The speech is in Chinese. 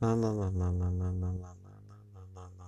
慢慢，慢慢，慢慢，慢慢。